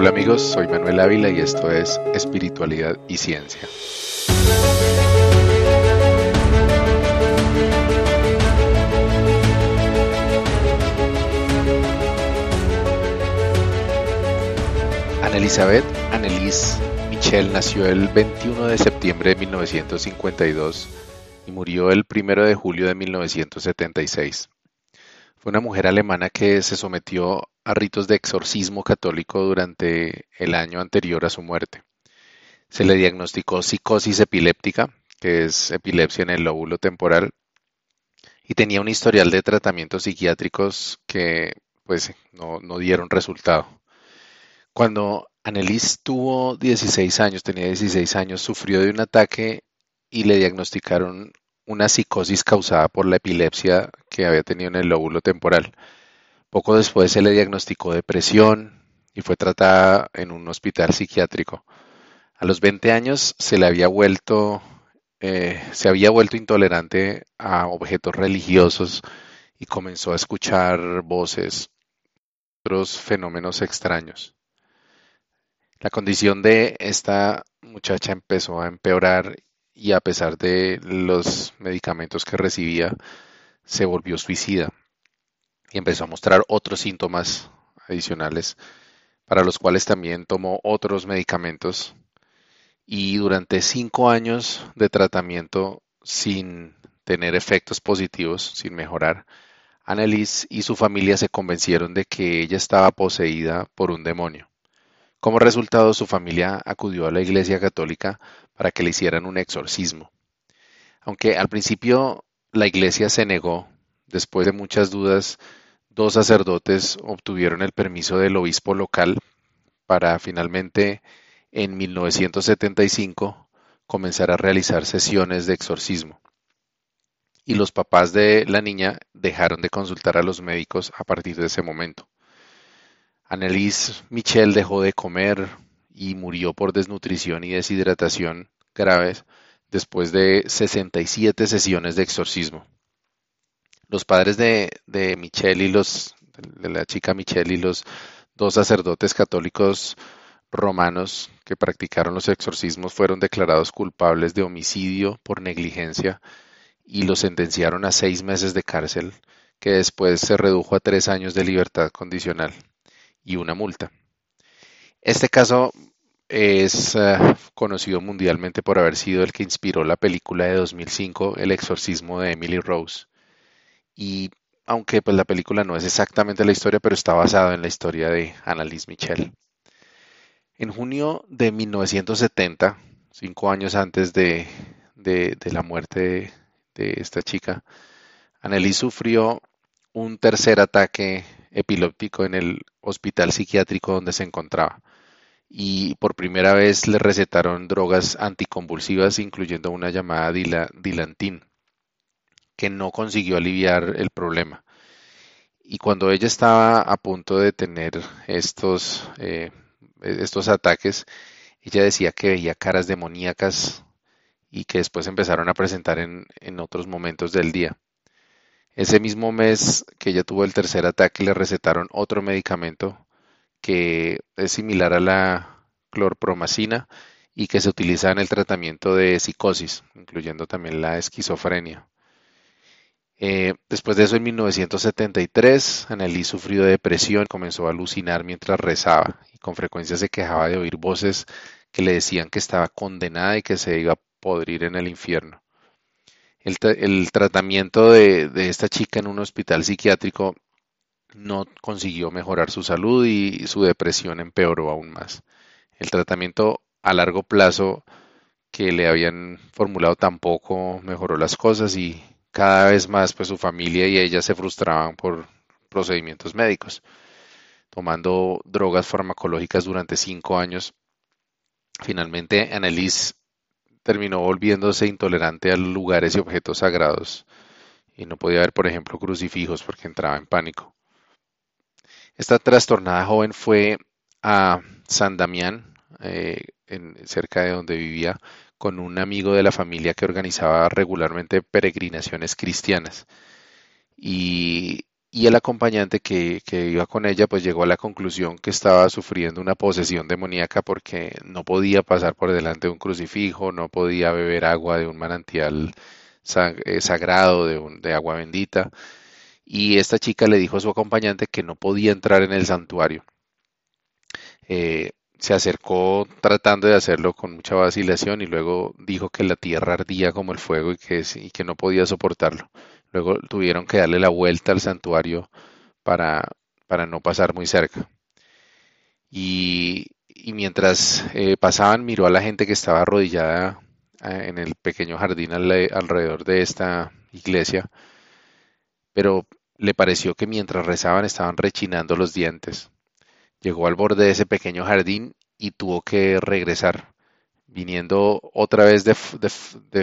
Hola amigos, soy Manuel Ávila y esto es Espiritualidad y Ciencia. Elizabeth Annelise Michel nació el 21 de septiembre de 1952 y murió el 1 de julio de 1976. Fue una mujer alemana que se sometió a ritos de exorcismo católico durante el año anterior a su muerte. Se le diagnosticó psicosis epiléptica, que es epilepsia en el lóbulo temporal, y tenía un historial de tratamientos psiquiátricos que pues no, no dieron resultado. Cuando Annelies tuvo 16 años, tenía 16 años, sufrió de un ataque y le diagnosticaron una psicosis causada por la epilepsia que había tenido en el lóbulo temporal. Poco después se le diagnosticó depresión y fue tratada en un hospital psiquiátrico. A los 20 años se le había vuelto, eh, se había vuelto intolerante a objetos religiosos y comenzó a escuchar voces, otros fenómenos extraños. La condición de esta muchacha empezó a empeorar y a pesar de los medicamentos que recibía, se volvió suicida y empezó a mostrar otros síntomas adicionales para los cuales también tomó otros medicamentos y durante cinco años de tratamiento sin tener efectos positivos, sin mejorar, Annelies y su familia se convencieron de que ella estaba poseída por un demonio. Como resultado, su familia acudió a la Iglesia Católica para que le hicieran un exorcismo. Aunque al principio la Iglesia se negó, después de muchas dudas, dos sacerdotes obtuvieron el permiso del obispo local para finalmente, en 1975, comenzar a realizar sesiones de exorcismo. Y los papás de la niña dejaron de consultar a los médicos a partir de ese momento. Annelies Michel dejó de comer y murió por desnutrición y deshidratación graves después de 67 sesiones de exorcismo. Los padres de, Michelle y los de la chica Michelle y los dos sacerdotes católicos romanos que practicaron los exorcismos fueron declarados culpables de homicidio por negligencia y los sentenciaron a seis meses de cárcel, que después se redujo a tres años de libertad condicional y una multa. Este caso es eh, conocido mundialmente por haber sido el que inspiró la película de 2005 El exorcismo de Emily Rose. Y aunque pues, la película no es exactamente la historia, pero está basada en la historia de Annalise Michel. En junio de 1970, cinco años antes de, la muerte de, esta chica, Annalise sufrió un tercer ataque epiléptico en el hospital psiquiátrico donde se encontraba. Y por primera vez le recetaron drogas anticonvulsivas, incluyendo una llamada dilantin, que no consiguió aliviar el problema. Y cuando ella estaba a punto de tener estos, eh, estos ataques, ella decía que veía caras demoníacas y que después empezaron a presentar en, en otros momentos del día. Ese mismo mes que ella tuvo el tercer ataque le recetaron otro medicamento que es similar a la clorpromacina y que se utiliza en el tratamiento de psicosis, incluyendo también la esquizofrenia. Eh, después de eso, en 1973, Annelies sufrió de depresión, comenzó a alucinar mientras rezaba y con frecuencia se quejaba de oír voces que le decían que estaba condenada y que se iba a podrir en el infierno el, tratamiento de, esta chica en un hospital psiquiátrico no consiguió mejorar su salud y su depresión empeoró aún más. El tratamiento a largo plazo que le habían formulado tampoco mejoró las cosas y cada vez más pues su familia y ella se frustraban por procedimientos médicos. Tomando drogas farmacológicas durante cinco años, finalmente Annelies terminó volviéndose intolerante a lugares y objetos sagrados y no podía ver, por ejemplo, crucifijos porque entraba en pánico. Esta trastornada joven fue a San Damián, eh, en, cerca de donde vivía, con un amigo de la familia que organizaba regularmente peregrinaciones cristianas. Y, el acompañante que, iba con ella pues llegó a la conclusión que estaba sufriendo una posesión demoníaca porque no podía pasar por delante de un crucifijo, no podía beber agua de un manantial eh, sagrado, de, de agua bendita. Y esta chica le dijo a su acompañante que no podía entrar en el santuario. Eh, se acercó tratando de hacerlo con mucha vacilación y luego dijo que la tierra ardía como el fuego y que, y que no podía soportarlo. Luego tuvieron que darle la vuelta al santuario para, para no pasar muy cerca. Y, mientras eh, pasaban, miró a la gente que estaba arrodillada eh, en el pequeño jardín alrededor de esta iglesia, pero le pareció que mientras rezaban estaban rechinando los dientes. Llegó al borde de ese pequeño jardín y tuvo que regresar. Viniendo otra vez de,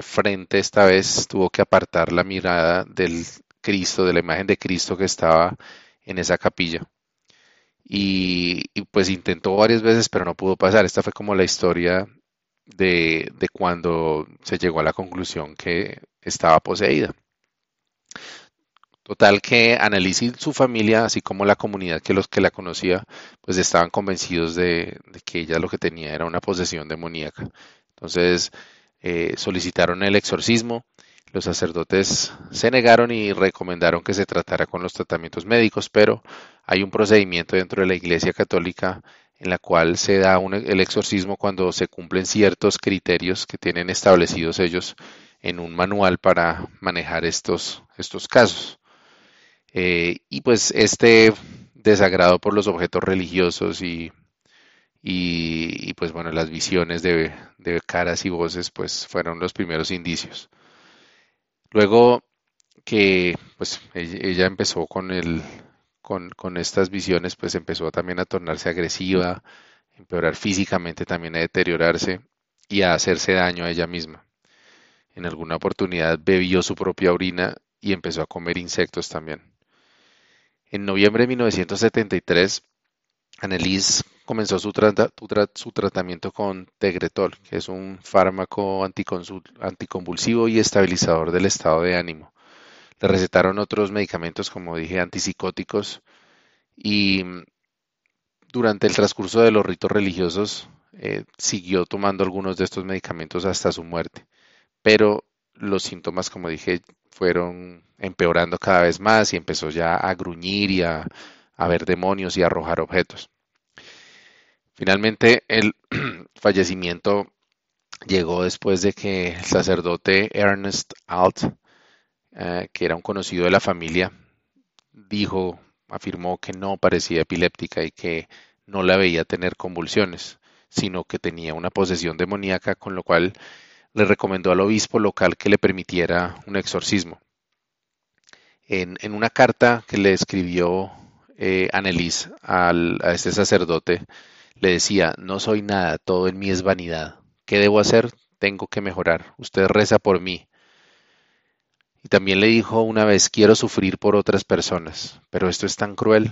frente, esta vez tuvo que apartar la mirada del Cristo, de la imagen de Cristo que estaba en esa capilla. Y, pues intentó varias veces, pero no pudo pasar. Esta fue como la historia de, de cuando se llegó a la conclusión que estaba poseída. Total que Annalise y su familia, así como la comunidad que los que la conocía, pues estaban convencidos de, que ella lo que tenía era una posesión demoníaca. Entonces eh, solicitaron el exorcismo, los sacerdotes se negaron y recomendaron que se tratara con los tratamientos médicos, pero hay un procedimiento dentro de la Iglesia Católica en la cual se da el exorcismo cuando se cumplen ciertos criterios que tienen establecidos ellos en un manual para manejar estos, estos casos. Eh, y pues este desagrado por los objetos religiosos y, y, pues bueno, las visiones de, caras y voces pues fueron los primeros indicios. Luego que pues ella empezó con el con, con, estas visiones pues empezó también a tornarse agresiva, empeorar físicamente, también a deteriorarse y a hacerse daño a ella misma. En alguna oportunidad bebió su propia orina y empezó a comer insectos también. En noviembre de 1973, Annelies comenzó su, tratamiento con Tegretol, que es un fármaco anticonvulsivo y estabilizador del estado de ánimo. Le recetaron otros medicamentos, como dije, antipsicóticos y durante el transcurso de los ritos religiosos eh, siguió tomando algunos de estos medicamentos hasta su muerte. Pero los síntomas, como dije, fueron empeorando cada vez más y empezó ya a gruñir y a, ver demonios y a arrojar objetos. Finalmente, el fallecimiento llegó después de que el sacerdote Ernest Alt, eh, que era un conocido de la familia, dijo, afirmó que no parecía epiléptica y que no la veía tener convulsiones, sino que tenía una posesión demoníaca, con lo cual le recomendó al obispo local que le permitiera un exorcismo. En, una carta que le escribió eh, Annelies a este sacerdote, le decía, no soy nada, todo en mí es vanidad. ¿Qué debo hacer? Tengo que mejorar. Usted reza por mí. Y también le dijo una vez, quiero sufrir por otras personas, pero esto es tan cruel.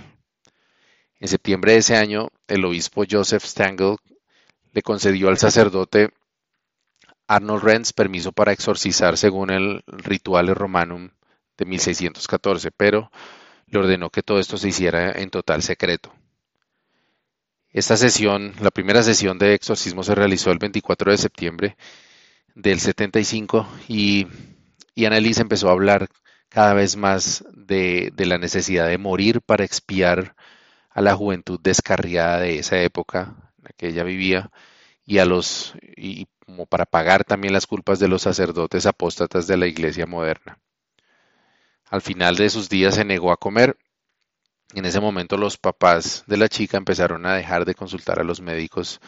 En septiembre de ese año, el obispo Joseph Stangl le concedió al sacerdote Arnold Renz permiso para exorcizar según el Rituale Romanum de 1614, pero le ordenó que todo esto se hiciera en total secreto. Esta sesión, la primera sesión de exorcismo se realizó el 24 de septiembre del 75 y, y Annalise empezó a hablar cada vez más de, la necesidad de morir para expiar a la juventud descarriada de esa época en la que ella vivía y a los y como para pagar también las culpas de los sacerdotes apóstatas de la iglesia moderna. Al final de sus días se negó a comer. En ese momento los papás de la chica empezaron a dejar de consultar a los médicos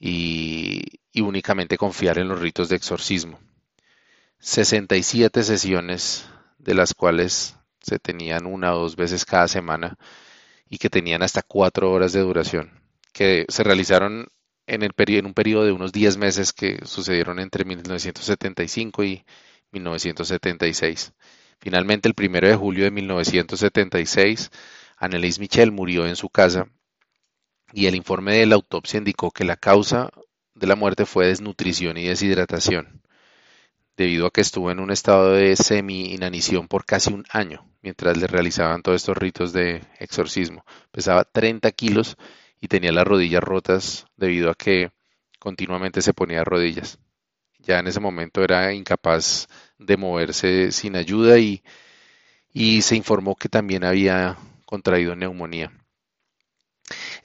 y, únicamente confiar en los ritos de exorcismo. 67 sesiones, de las cuales se tenían una o dos veces cada semana y que tenían hasta cuatro horas de duración, que se realizaron en, en un periodo de unos 10 meses que sucedieron entre 1975 y 1976. Finalmente, el 1 de julio de 1976, Annelise Michel murió en su casa y el informe de la autopsia indicó que la causa de la muerte fue desnutrición y deshidratación. debido a que estuvo en un estado de semi-inanición por casi un año mientras le realizaban todos estos ritos de exorcismo. Pesaba 30 kilos y tenía las rodillas rotas debido a que continuamente se ponía rodillas. Ya en ese momento era incapaz de moverse sin ayuda y, y se informó que también había contraído neumonía.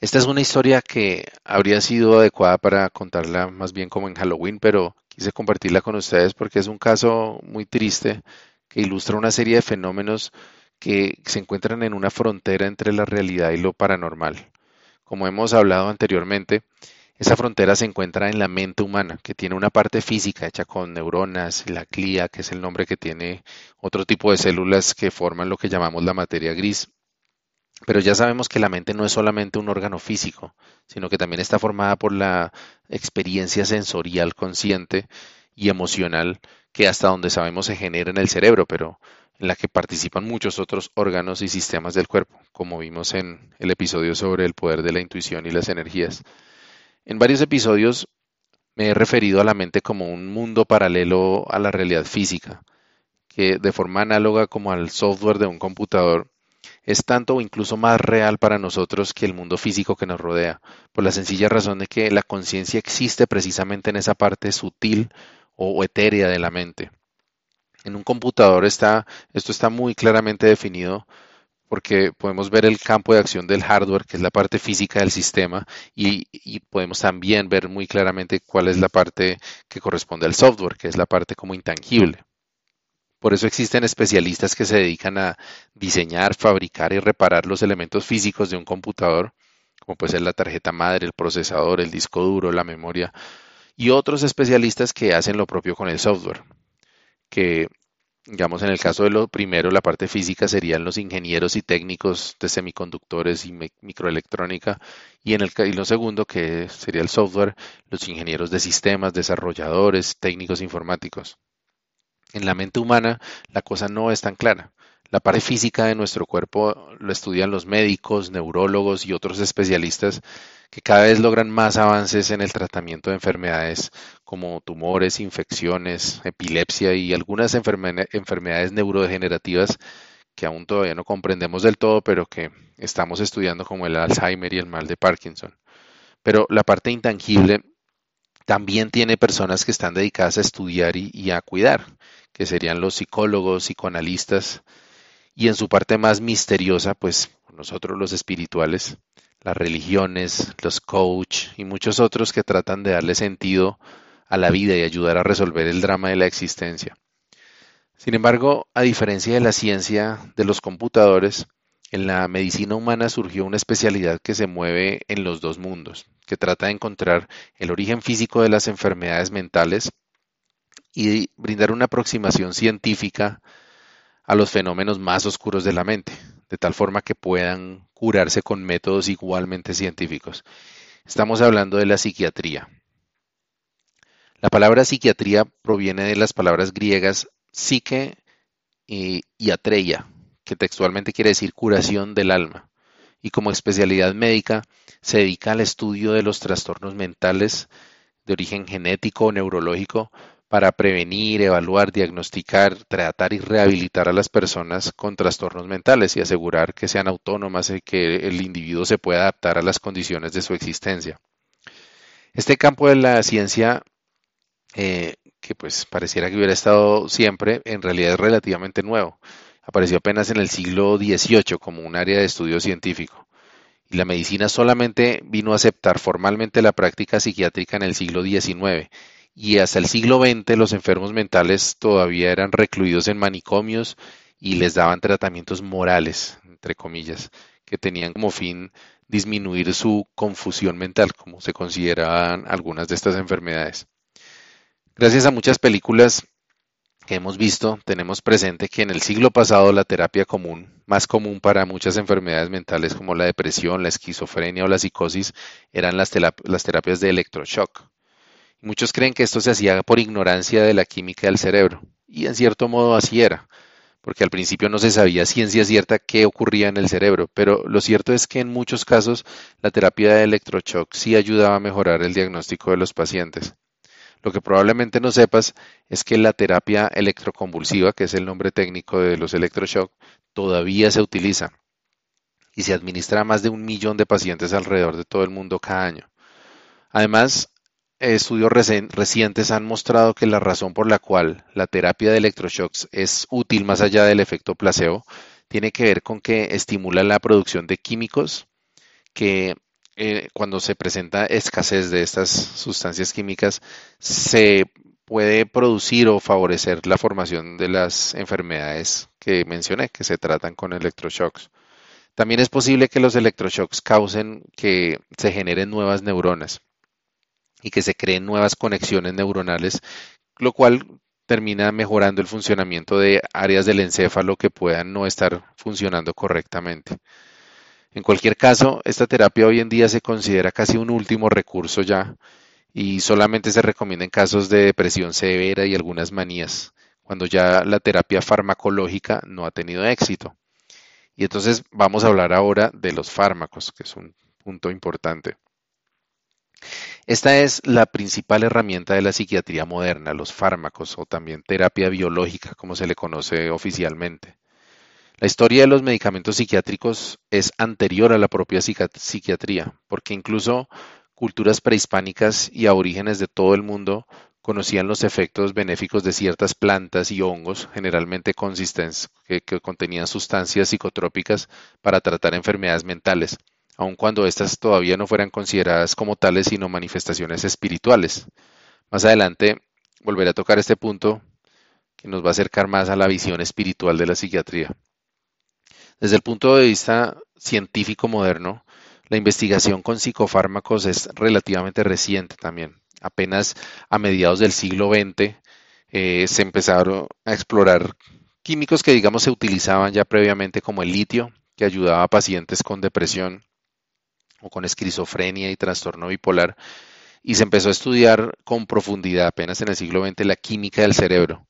Esta es una historia que habría sido adecuada para contarla más bien como en Halloween, pero quise compartirla con ustedes porque es un caso muy triste que ilustra una serie de fenómenos que se encuentran en una frontera entre la realidad y lo paranormal. Como hemos hablado anteriormente, esa frontera se encuentra en la mente humana, que tiene una parte física hecha con neuronas, la clía, que es el nombre que tiene otro tipo de células que forman lo que llamamos la materia gris, pero ya sabemos que la mente no es solamente un órgano físico, sino que también está formada por la experiencia sensorial consciente y emocional que hasta donde sabemos se genera en el cerebro, pero en la que participan muchos otros órganos y sistemas del cuerpo, como vimos en el episodio sobre el poder de la intuición y las energías. En varios episodios me he referido a la mente como un mundo paralelo a la realidad física, que de forma análoga como al software de un computador es tanto o incluso más real para nosotros que el mundo físico que nos rodea, por la sencilla razón de que la conciencia existe precisamente en esa parte sutil o etérea de la mente. En un computador está, esto está muy claramente definido porque podemos ver el campo de acción del hardware, que es la parte física del sistema, y, podemos también ver muy claramente cuál es la parte que corresponde al software, que es la parte como intangible. Por eso existen especialistas que se dedican a diseñar, fabricar y reparar los elementos físicos de un computador, como puede ser la tarjeta madre, el procesador, el disco duro, la memoria, y otros especialistas que hacen lo propio con el software, que digamos en el caso de lo primero, la parte física serían los ingenieros y técnicos de semiconductores y microelectrónica, y en el y lo segundo, que sería el software, los ingenieros de sistemas, desarrolladores, técnicos informáticos. En la mente humana la cosa no es tan clara. La parte física de nuestro cuerpo lo estudian los médicos, neurólogos y otros especialistas que cada vez logran más avances en el tratamiento de enfermedades como tumores, infecciones, epilepsia y algunas enfermedades neurodegenerativas que aún todavía no comprendemos del todo, pero que estamos estudiando como el Alzheimer y el mal de Parkinson. Pero la parte intangible también tiene personas que están dedicadas a estudiar y, a cuidar, que serían los psicólogos, psicoanalistas, y en su parte más misteriosa, pues nosotros los espirituales, las religiones, los coach y muchos otros que tratan de darle sentido a la vida y ayudar a resolver el drama de la existencia. Sin embargo, a diferencia de la ciencia de los computadores, en la medicina humana surgió una especialidad que se mueve en los dos mundos, que trata de encontrar el origen físico de las enfermedades mentales y brindar una aproximación científica a los fenómenos más oscuros de la mente, de tal forma que puedan curarse con métodos igualmente científicos. Estamos hablando de la psiquiatría. La palabra psiquiatría proviene de las palabras griegas psique y atreia, que textualmente quiere decir curación del alma, y como especialidad médica se dedica al estudio de los trastornos mentales de origen genético o neurológico para prevenir, evaluar, diagnosticar, tratar y rehabilitar a las personas con trastornos mentales y asegurar que sean autónomas y que el individuo se pueda adaptar a las condiciones de su existencia. Este campo de la ciencia, eh, que pues pareciera que hubiera estado siempre, en realidad es relativamente nuevo. Apareció apenas en el siglo XVIII como un área de estudio científico, y la medicina solamente vino a aceptar formalmente la práctica psiquiátrica en el siglo XIX, y hasta el siglo XX los enfermos mentales todavía eran recluidos en manicomios y les daban tratamientos morales, entre comillas, que tenían como fin disminuir su confusión mental, como se consideraban algunas de estas enfermedades. Gracias a muchas películas que hemos visto, tenemos presente que en el siglo pasado la terapia común, más común para muchas enfermedades mentales como la depresión, la esquizofrenia o la psicosis, eran las, terapias de electroshock. Muchos creen que esto se hacía por ignorancia de la química del cerebro, y en cierto modo así era, porque al principio no se sabía ciencia cierta qué ocurría en el cerebro, pero lo cierto es que en muchos casos la terapia de electroshock sí ayudaba a mejorar el diagnóstico de los pacientes. Lo que probablemente no sepas es que la terapia electroconvulsiva, que es el nombre técnico de los electroshock, todavía se utiliza y se administra a más de un millón de pacientes alrededor de todo el mundo cada año. Además, estudios recientes han mostrado que la razón por la cual la terapia de electroshocks es útil más allá del efecto placebo tiene que ver con que estimula la producción de químicos que eh, cuando se presenta escasez de estas sustancias químicas se puede producir o favorecer la formación de las enfermedades que mencioné, que se tratan con electroshocks. También es posible que los electroshocks causen que se generen nuevas neuronas y que se creen nuevas conexiones neuronales, lo cual termina mejorando el funcionamiento de áreas del encéfalo que puedan no estar funcionando correctamente. En cualquier caso, esta terapia hoy en día se considera casi un último recurso ya y solamente se recomienda en casos de depresión severa y algunas manías, cuando ya la terapia farmacológica no ha tenido éxito. Y entonces vamos a hablar ahora de los fármacos, que es un punto importante. Esta es la principal herramienta de la psiquiatría moderna, los fármacos o también terapia biológica, como se le conoce oficialmente. La historia de los medicamentos psiquiátricos es anterior a la propia psiquiatría, porque incluso culturas prehispánicas y aborígenes de todo el mundo conocían los efectos benéficos de ciertas plantas y hongos, generalmente que, que contenían sustancias psicotrópicas para tratar enfermedades mentales, aun cuando éstas todavía no fueran consideradas como tales, sino manifestaciones espirituales. Más adelante volveré a tocar este punto que nos va a acercar más a la visión espiritual de la psiquiatría. Desde el punto de vista científico moderno, la investigación con psicofármacos es relativamente reciente también. Apenas a mediados del siglo XX eh, se empezaron a explorar químicos que digamos se utilizaban ya previamente como el litio, que ayudaba a pacientes con depresión o con esquizofrenia y trastorno bipolar, y se empezó a estudiar con profundidad apenas en el siglo XX la química del cerebro,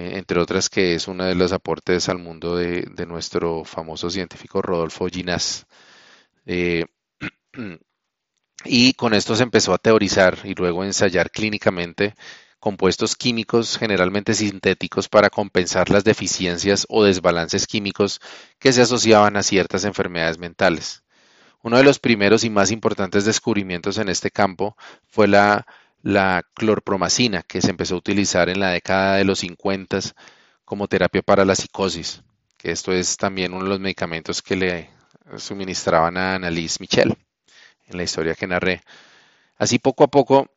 entre otras que es uno de los aportes al mundo de, nuestro famoso científico Rodolfo Ginás. Eh, y con esto se empezó a teorizar y luego a ensayar clínicamente compuestos químicos generalmente sintéticos para compensar las deficiencias o desbalances químicos que se asociaban a ciertas enfermedades mentales. Uno de los primeros y más importantes descubrimientos en este campo fue la la clorpromacina, que se empezó a utilizar en la década de los 50 como terapia para la psicosis, que esto es también uno de los medicamentos que le suministraban a Annalise Michel en la historia que narré. Así poco a poco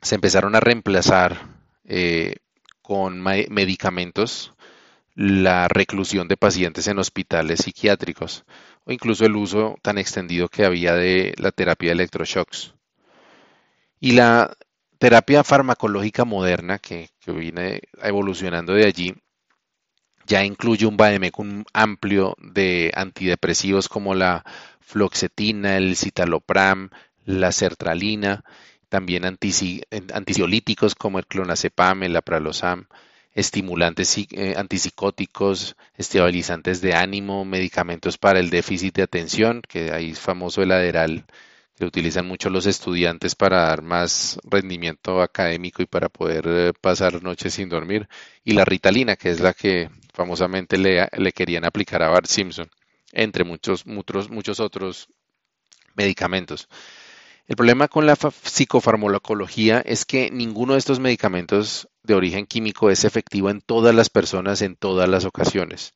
se empezaron a reemplazar eh, con medicamentos la reclusión de pacientes en hospitales psiquiátricos o incluso el uso tan extendido que había de la terapia de electroshocks. Y la terapia farmacológica moderna que, viene evolucionando de allí ya incluye un vademecum amplio de antidepresivos como la floxetina, el citalopram, la sertralina, también antisiolíticos como el clonazepam, el apralosam, estimulantes eh, antipsicóticos, estabilizantes de ánimo, medicamentos para el déficit de atención, que ahí es famoso el Aderal que utilizan mucho los estudiantes para dar más rendimiento académico y para poder eh, pasar noches sin dormir, y la ritalina, que es la que famosamente le, le querían aplicar a Bart Simpson, entre muchos, muchos, muchos otros medicamentos. El problema con la psicofarmacología es que ninguno de estos medicamentos de origen químico es efectivo en todas las personas en todas las ocasiones.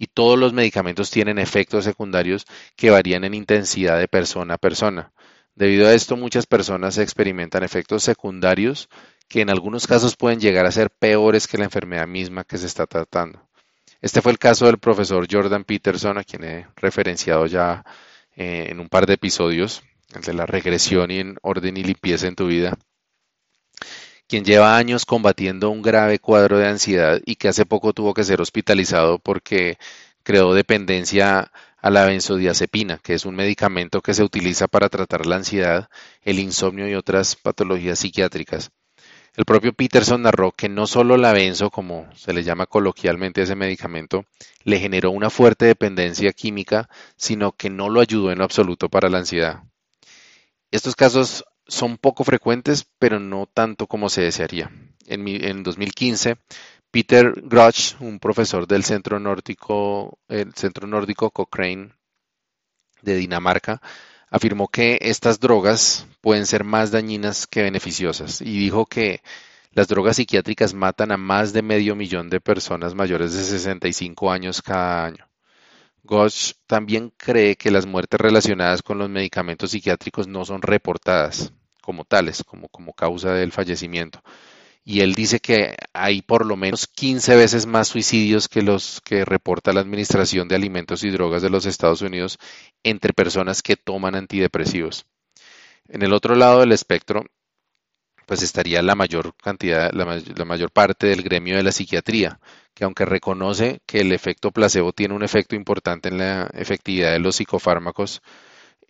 Y todos los medicamentos tienen efectos secundarios que varían en intensidad de persona a persona. Debido a esto, muchas personas experimentan efectos secundarios que en algunos casos pueden llegar a ser peores que la enfermedad misma que se está tratando. Este fue el caso del profesor Jordan Peterson, a quien he referenciado ya eh, en un par de episodios, el de la regresión y en orden y limpieza en tu vida, quien lleva años combatiendo un grave cuadro de ansiedad y que hace poco tuvo que ser hospitalizado porque creó dependencia a la benzodiazepina, que es un medicamento que se utiliza para tratar la ansiedad, el insomnio y otras patologías psiquiátricas. El propio Peterson narró que no solo la benzo, como se le llama coloquialmente ese medicamento, le generó una fuerte dependencia química, sino que no lo ayudó en lo absoluto para la ansiedad. Estos casos son poco frecuentes, pero no tanto como se desearía. En, en 2015, Peter Grush, un profesor del Centro Nórdico, el Centro Nórdico Cochrane de Dinamarca, afirmó que estas drogas pueden ser más dañinas que beneficiosas y dijo que las drogas psiquiátricas matan a más de medio millón de personas mayores de 65 años cada año. Gosch también cree que las muertes relacionadas con los medicamentos psiquiátricos no son reportadas como tales, como, como causa del fallecimiento. Y él dice que hay por lo menos 15 veces más suicidios que los que reporta la Administración de Alimentos y Drogas de los Estados Unidos entre personas que toman antidepresivos. En el otro lado del espectro, pues estaría la mayor cantidad, la, mayor parte del gremio de la psiquiatría, que aunque reconoce que el efecto placebo tiene un efecto importante en la efectividad de los psicofármacos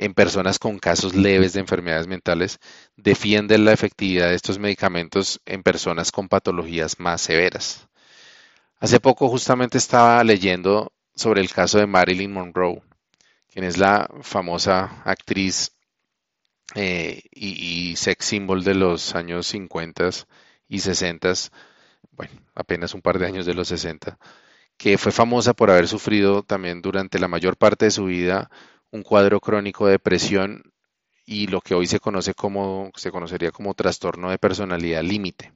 en personas con casos leves de enfermedades mentales, defiende la efectividad de estos medicamentos en personas con patologías más severas. Hace poco justamente estaba leyendo sobre el caso de Marilyn Monroe, quien es la famosa actriz eh, y, sex symbol de los años 50 y 60, bueno, apenas un par de años de los 60, que fue famosa por haber sufrido también durante la mayor parte de su vida un cuadro crónico de depresión y lo que hoy se conoce como se conocería como trastorno de personalidad límite.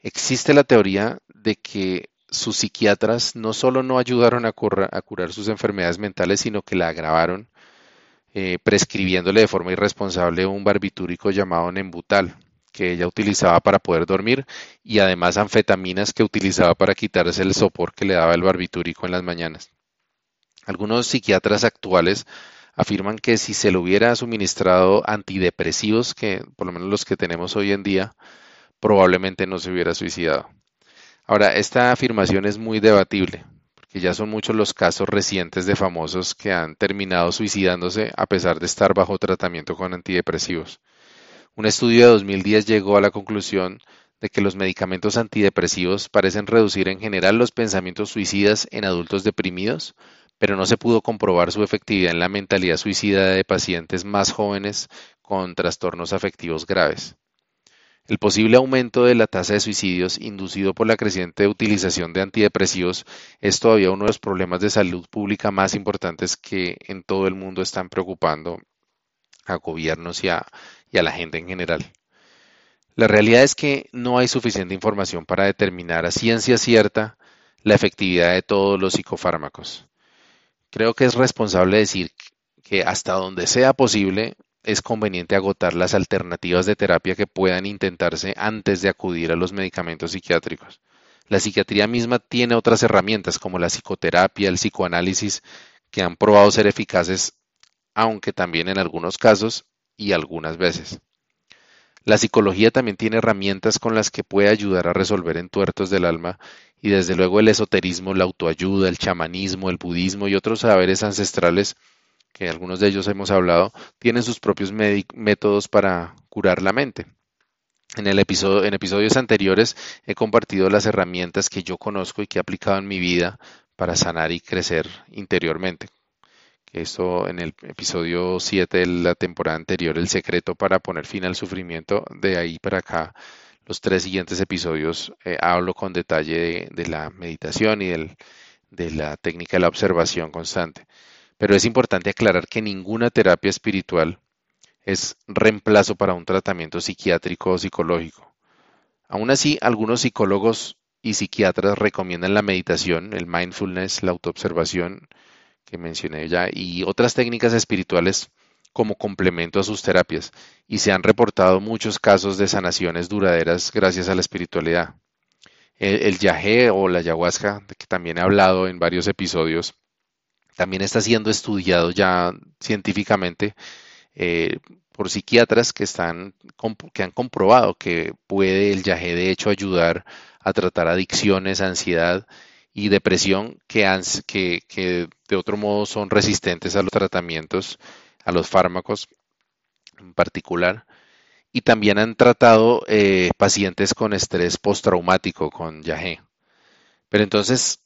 Existe la teoría de que sus psiquiatras no solo no ayudaron a, curar sus enfermedades mentales, sino que la agravaron eh, prescribiéndole de forma irresponsable un barbitúrico llamado Nembutal, que ella utilizaba para poder dormir, y además anfetaminas que utilizaba para quitarse el sopor que le daba el barbitúrico en las mañanas. Algunos psiquiatras actuales afirman que si se le hubiera suministrado antidepresivos, que por lo menos los que tenemos hoy en día, probablemente no se hubiera suicidado. Ahora, esta afirmación es muy debatible, que ya son muchos los casos recientes de famosos que han terminado suicidándose a pesar de estar bajo tratamiento con antidepresivos. Un estudio de 2010 llegó a la conclusión de que los medicamentos antidepresivos parecen reducir en general los pensamientos suicidas en adultos deprimidos, pero no se pudo comprobar su efectividad en la mentalidad suicida de pacientes más jóvenes con trastornos afectivos graves. El posible aumento de la tasa de suicidios inducido por la creciente utilización de antidepresivos es todavía uno de los problemas de salud pública más importantes que en todo el mundo están preocupando a gobiernos y a, la gente en general. La realidad es que no hay suficiente información para determinar a ciencia cierta la efectividad de todos los psicofármacos. Creo que es responsable decir que hasta donde sea posible es conveniente agotar las alternativas de terapia que puedan intentarse antes de acudir a los medicamentos psiquiátricos. La psiquiatría misma tiene otras herramientas como la psicoterapia, el psicoanálisis, que han probado ser eficaces, aunque también en algunos casos y algunas veces. La psicología también tiene herramientas con las que puede ayudar a resolver entuertos del alma y desde luego el esoterismo, la autoayuda, el chamanismo, el budismo y otros saberes ancestrales que algunos de ellos hemos hablado, tienen sus propios métodos para curar la mente. En, el episodio, en episodios anteriores he compartido las herramientas que yo conozco y que he aplicado en mi vida para sanar y crecer interiormente. Esto en el episodio 7 de la temporada anterior, el secreto para poner fin al sufrimiento, de ahí para acá, los tres siguientes episodios eh, hablo con detalle de, la meditación y de la técnica de la observación constante. Pero es importante aclarar que ninguna terapia espiritual es reemplazo para un tratamiento psiquiátrico o psicológico. Aún así, algunos psicólogos y psiquiatras recomiendan la meditación, el mindfulness, la autoobservación mencioné ya y otras técnicas espirituales como complemento a sus terapias y se han reportado muchos casos de sanaciones duraderas gracias a la espiritualidad. El, el o la ayahuasca, de que también he hablado en varios episodios, también está siendo estudiado ya científicamente eh, por psiquiatras que, están, que han comprobado que puede el yagé de hecho ayudar a tratar adicciones, ansiedad y depresión que, que, de otro modo son resistentes a los tratamientos, a los fármacos en particular. Y también han tratado eh, pacientes con estrés postraumático con yagé. Pero entonces,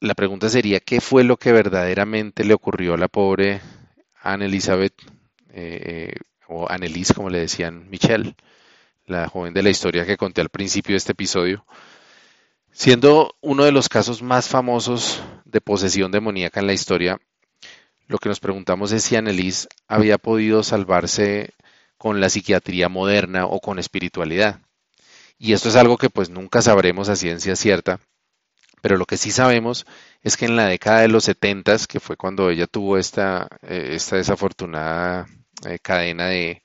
la pregunta sería, ¿qué fue lo que verdaderamente le ocurrió a la pobre Anne Elizabeth, eh, o Annelise, como le decían Michelle, la joven de la historia que conté al principio de este episodio, siendo uno de los casos más famosos de posesión demoníaca en la historia. Lo que nos preguntamos es si Annelise había podido salvarse con la psiquiatría moderna o con espiritualidad. Y esto es algo que pues nunca sabremos a ciencia cierta, pero lo que sí sabemos es que en la década de los 70, que fue cuando ella tuvo esta, eh, esta desafortunada eh, cadena de,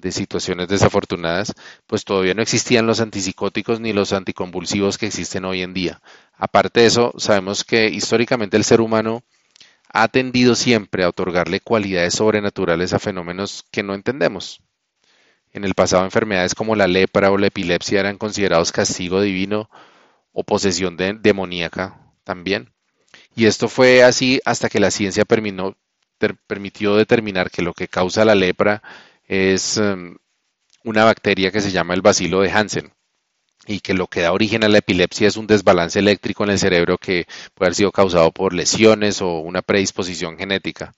de situaciones desafortunadas, pues todavía no existían los antipsicóticos ni los anticonvulsivos que existen hoy en día. Aparte de eso, sabemos que históricamente el ser humano ha tendido siempre a otorgarle cualidades sobrenaturales a fenómenos que no entendemos. En el pasado enfermedades como la lepra o la epilepsia eran considerados castigo divino o posesión demoníaca también. Y esto fue así hasta que la ciencia permitió determinar que lo que causa la lepra es em, una bacteria que se llama el bacilo de Hansen y que lo que da origen a la epilepsia es un desbalance eléctrico en el cerebro que puede haber sido causado por lesiones o una predisposición genética.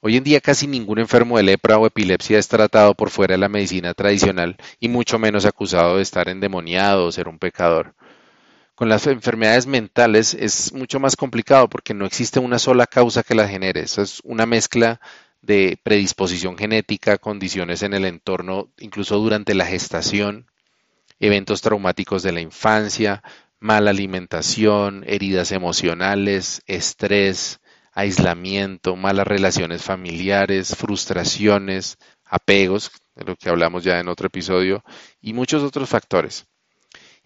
Hoy en día casi ningún enfermo de lepra o epilepsia es tratado por fuera de la medicina tradicional y mucho menos acusado de estar endemoniado o ser un pecador. Con las enfermedades mentales es mucho más complicado porque no existe una sola causa que las genere. Es una mezcla de predisposición genética, condiciones en el entorno, incluso durante la gestación, eventos traumáticos de la infancia, mala alimentación, heridas emocionales, estrés, aislamiento, malas relaciones familiares, frustraciones, apegos, de lo que hablamos ya en otro episodio, y muchos otros factores.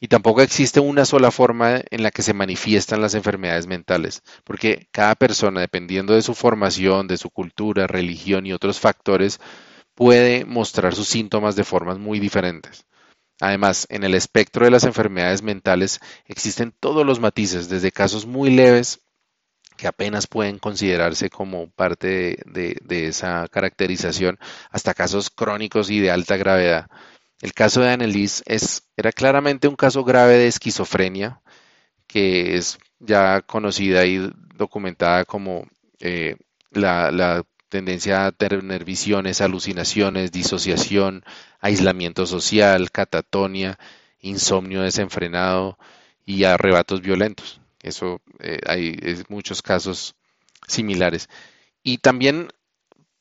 Y tampoco existe una sola forma en la que se manifiestan las enfermedades mentales, porque cada persona, dependiendo de su formación, de su cultura, religión y otros factores, puede mostrar sus síntomas de formas muy diferentes. Además, en el espectro de las enfermedades mentales existen todos los matices, desde casos muy leves que apenas pueden considerarse como parte de, esa caracterización, hasta casos crónicos y de alta gravedad. El caso de Annelise es, era claramente un caso grave de esquizofrenia, que es ya conocida y documentada como eh, la, tendencia a tener visiones, alucinaciones, disociación, aislamiento social, catatonia, insomnio desenfrenado y arrebatos violentos. Eso eh, hay muchos casos similares. Y también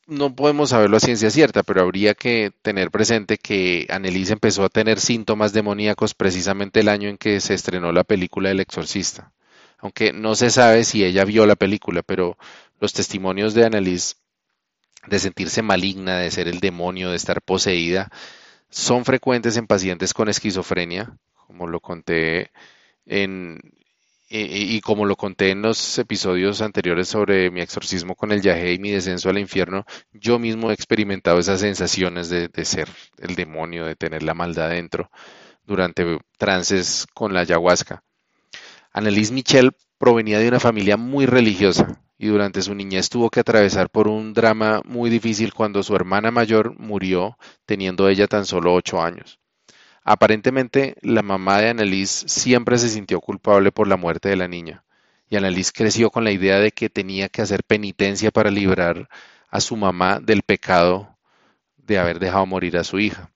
no podemos saberlo a ciencia cierta, pero habría que tener presente que Annelise empezó a tener síntomas demoníacos precisamente el año en que se estrenó la película El Exorcista. Aunque no se sabe si ella vio la película, pero los testimonios de Annelise de sentirse maligna, de ser el demonio, de estar poseída, son frecuentes en pacientes con esquizofrenia, como lo conté en, y, como lo conté en los episodios anteriores sobre mi exorcismo con el yagé y mi descenso al infierno, yo mismo he experimentado esas sensaciones de, ser el demonio, de tener la maldad dentro durante trances con la ayahuasca. Annelise Michel provenía de una familia muy religiosa y durante su niñez tuvo que atravesar por un drama muy difícil cuando su hermana mayor murió teniendo ella tan solo ocho años. Aparentemente, la mamá de Annalise siempre se sintió culpable por la muerte de la niña, y Annalise creció con la idea de que tenía que hacer penitencia para librar a su mamá del pecado de haber dejado morir a su hija.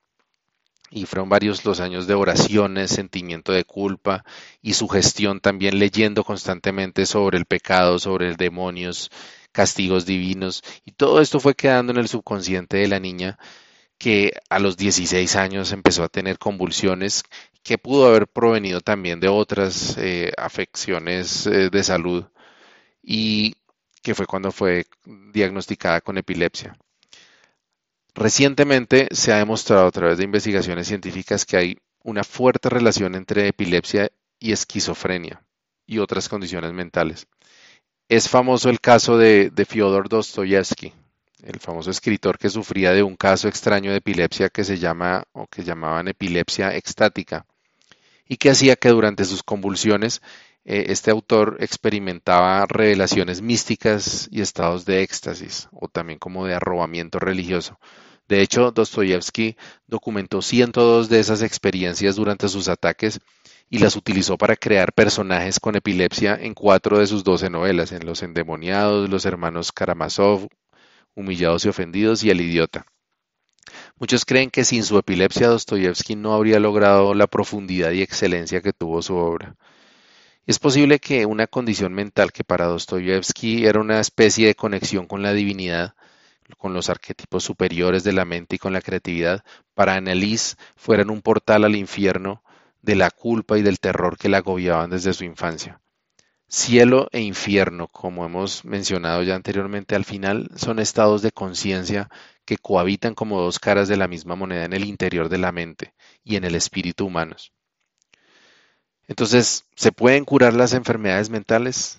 Y fueron varios los años de oraciones, sentimiento de culpa y su gestión también leyendo constantemente sobre el pecado, sobre el demonios, castigos divinos, y todo esto fue quedando en el subconsciente de la niña que a los 16 años empezó a tener convulsiones que pudo haber provenido también de otras eh, afecciones eh, de salud y que fue cuando fue diagnosticada con epilepsia. Recientemente se ha demostrado a través de investigaciones científicas que hay una fuerte relación entre epilepsia y esquizofrenia y otras condiciones mentales. Es famoso el caso de, de Fyodor Dostoyevsky, el famoso escritor que sufría de un caso extraño de epilepsia que se llama o que llamaban epilepsia extática y que hacía que durante sus convulsiones eh, este autor experimentaba revelaciones místicas y estados de éxtasis o también como de arrobamiento religioso. De hecho, Dostoyevsky documentó 102 de esas experiencias durante sus ataques y las utilizó para crear personajes con epilepsia en cuatro de sus doce novelas, en Los Endemoniados, Los Hermanos Karamazov, Humillados y Ofendidos y El Idiota. Muchos creen que sin su epilepsia Dostoyevsky no habría logrado la profundidad y excelencia que tuvo su obra. Es posible que una condición mental que para Dostoyevsky era una especie de conexión con la divinidad, con los arquetipos superiores de la mente y con la creatividad, para Annelise fueran un portal al infierno de la culpa y del terror que la agobiaban desde su infancia. Cielo e infierno, como hemos mencionado ya anteriormente, al final son estados de conciencia que cohabitan como dos caras de la misma moneda en el interior de la mente y en el espíritu humanos. Entonces, ¿se pueden curar las enfermedades mentales?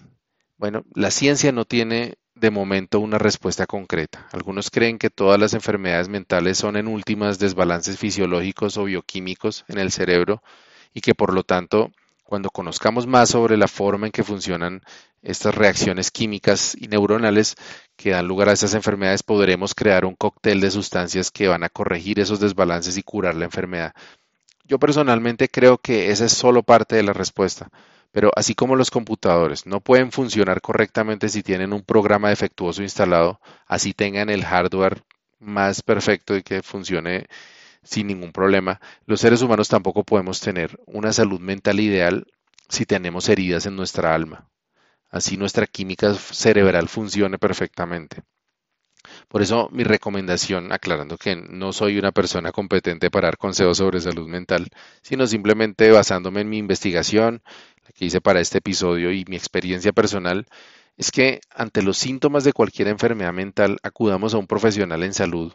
Bueno, la ciencia no tiene de momento una respuesta concreta. Algunos creen que todas las enfermedades mentales son en últimas desbalances fisiológicos o bioquímicos en el cerebro y que por lo tanto, cuando conozcamos más sobre la forma en que funcionan estas reacciones químicas y neuronales que dan lugar a esas enfermedades, podremos crear un cóctel de sustancias que van a corregir esos desbalances y curar la enfermedad. Yo personalmente creo que esa es solo parte de la respuesta, pero así como los computadores no pueden funcionar correctamente si tienen un programa defectuoso instalado, así tengan el hardware más perfecto y que funcione sin ningún problema, los seres humanos tampoco podemos tener una salud mental ideal si tenemos heridas en nuestra alma. Así nuestra química cerebral funcione perfectamente. Por eso mi recomendación, aclarando que no soy una persona competente para dar consejos sobre salud mental, sino simplemente basándome en mi investigación, la que hice para este episodio y mi experiencia personal, es que ante los síntomas de cualquier enfermedad mental acudamos a un profesional en salud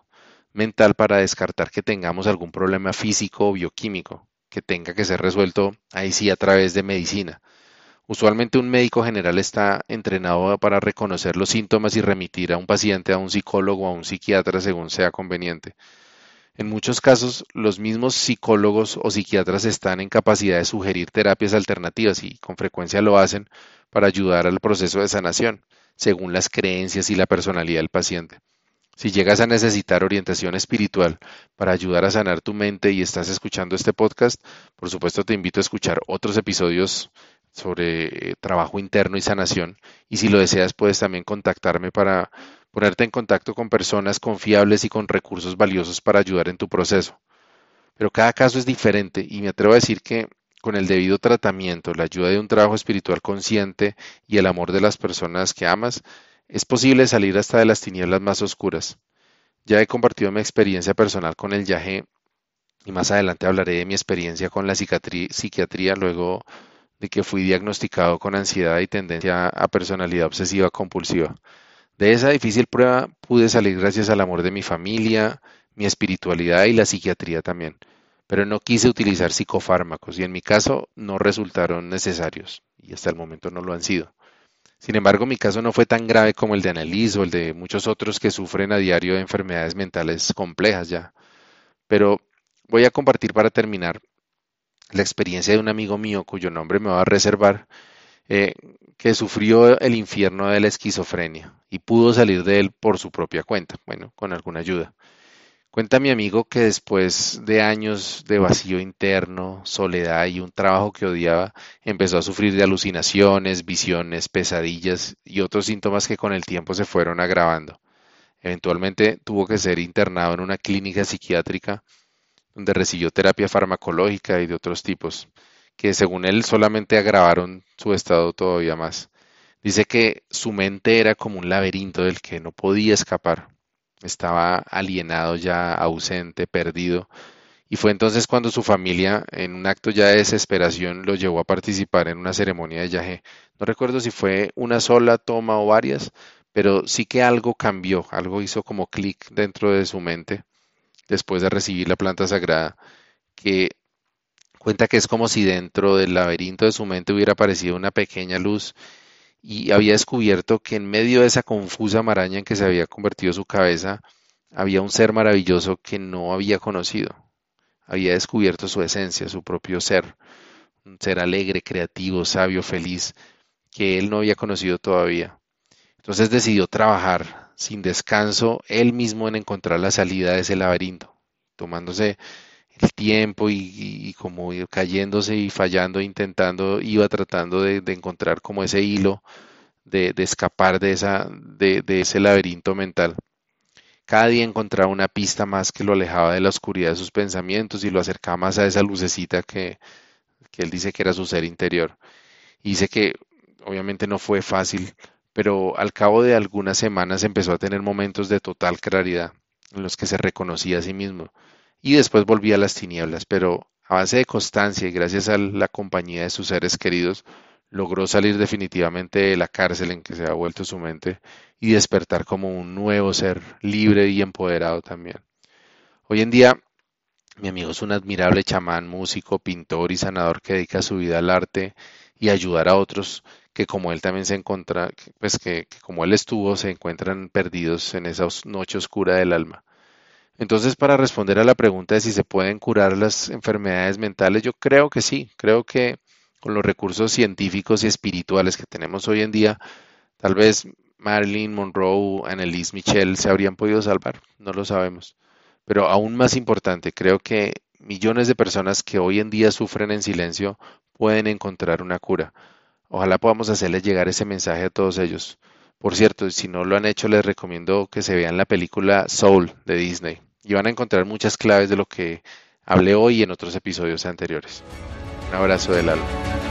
mental para descartar que tengamos algún problema físico o bioquímico que tenga que ser resuelto ahí sí a través de medicina. Usualmente un médico general está entrenado para reconocer los síntomas y remitir a un paciente a un psicólogo o a un psiquiatra según sea conveniente. En muchos casos, los mismos psicólogos o psiquiatras están en capacidad de sugerir terapias alternativas y con frecuencia lo hacen para ayudar al proceso de sanación, según las creencias y la personalidad del paciente. Si llegas a necesitar orientación espiritual para ayudar a sanar tu mente y estás escuchando este podcast, por supuesto te invito a escuchar otros episodios sobre eh, trabajo interno y sanación. Y si lo deseas, puedes también contactarme para ponerte en contacto con personas confiables y con recursos valiosos para ayudar en tu proceso. Pero cada caso es diferente y me atrevo a decir que con el debido tratamiento, la ayuda de un trabajo espiritual consciente y el amor de las personas que amas, es posible salir hasta de las tinieblas más oscuras. Ya he compartido mi experiencia personal con el yaje y más adelante hablaré de mi experiencia con la psiquiatría luego de que fui diagnosticado con ansiedad y tendencia a personalidad obsesiva compulsiva. De esa difícil prueba pude salir gracias al amor de mi familia, mi espiritualidad y la psiquiatría también, pero no quise utilizar psicofármacos y en mi caso no resultaron necesarios y hasta el momento no lo han sido. Sin embargo, mi caso no fue tan grave como el de Annalise o el de muchos otros que sufren a diario de enfermedades mentales complejas ya. Pero voy a compartir para terminar la experiencia de un amigo mío cuyo nombre me va a reservar, eh, que sufrió el infierno de la esquizofrenia y pudo salir de él por su propia cuenta, bueno, con alguna ayuda. Cuenta mi amigo que después de años de vacío interno, soledad y un trabajo que odiaba, empezó a sufrir de alucinaciones, visiones, pesadillas y otros síntomas que con el tiempo se fueron agravando. Eventualmente tuvo que ser internado en una clínica psiquiátrica donde recibió terapia farmacológica y de otros tipos, que según él solamente agravaron su estado todavía más. Dice que su mente era como un laberinto del que no podía escapar. Estaba alienado ya, ausente, perdido. Y fue entonces cuando su familia, en un acto ya de desesperación, lo llevó a participar en una ceremonia de yaje. No recuerdo si fue una sola toma o varias, pero sí que algo cambió, algo hizo como clic dentro de su mente después de recibir la planta sagrada, que cuenta que es como si dentro del laberinto de su mente hubiera aparecido una pequeña luz y había descubierto que en medio de esa confusa maraña en que se había convertido su cabeza, había un ser maravilloso que no había conocido. Había descubierto su esencia, su propio ser, un ser alegre, creativo, sabio, feliz, que él no había conocido todavía. Entonces decidió trabajar sin descanso él mismo en encontrar la salida de ese laberinto, tomándose el tiempo y, como cayéndose y fallando, intentando, iba tratando de, encontrar como ese hilo de, escapar de, esa, de, ese laberinto mental. Cada día encontraba una pista más que lo alejaba de la oscuridad de sus pensamientos y lo acercaba más a esa lucecita que, que él dice que era su ser interior. Y dice que obviamente no fue fácil, pero al cabo de algunas semanas empezó a tener momentos de total claridad en los que se reconocía a sí mismo y después volvía a las tinieblas, pero a base de constancia y gracias a la compañía de sus seres queridos, logró salir definitivamente de la cárcel en que se ha vuelto su mente y despertar como un nuevo ser libre y empoderado también. Hoy en día, mi amigo es un admirable chamán, músico, pintor y sanador que dedica su vida al arte y ayudar a otros que como él también se encuentra, pues que, como él estuvo, se encuentran perdidos en esa noche oscura del alma. Entonces, para responder a la pregunta de si se pueden curar las enfermedades mentales, yo creo que sí, creo que con los recursos científicos y espirituales que tenemos hoy en día, tal vez Marilyn Monroe, Annelise Michel se habrían podido salvar, no lo sabemos. Pero aún más importante, creo que millones de personas que hoy en día sufren en silencio pueden encontrar una cura. Ojalá podamos hacerles llegar ese mensaje a todos ellos. Por cierto, si no lo han hecho, les recomiendo que se vean la película Soul de Disney y van a encontrar muchas claves de lo que hablé hoy y en otros episodios anteriores. Un abrazo del alma.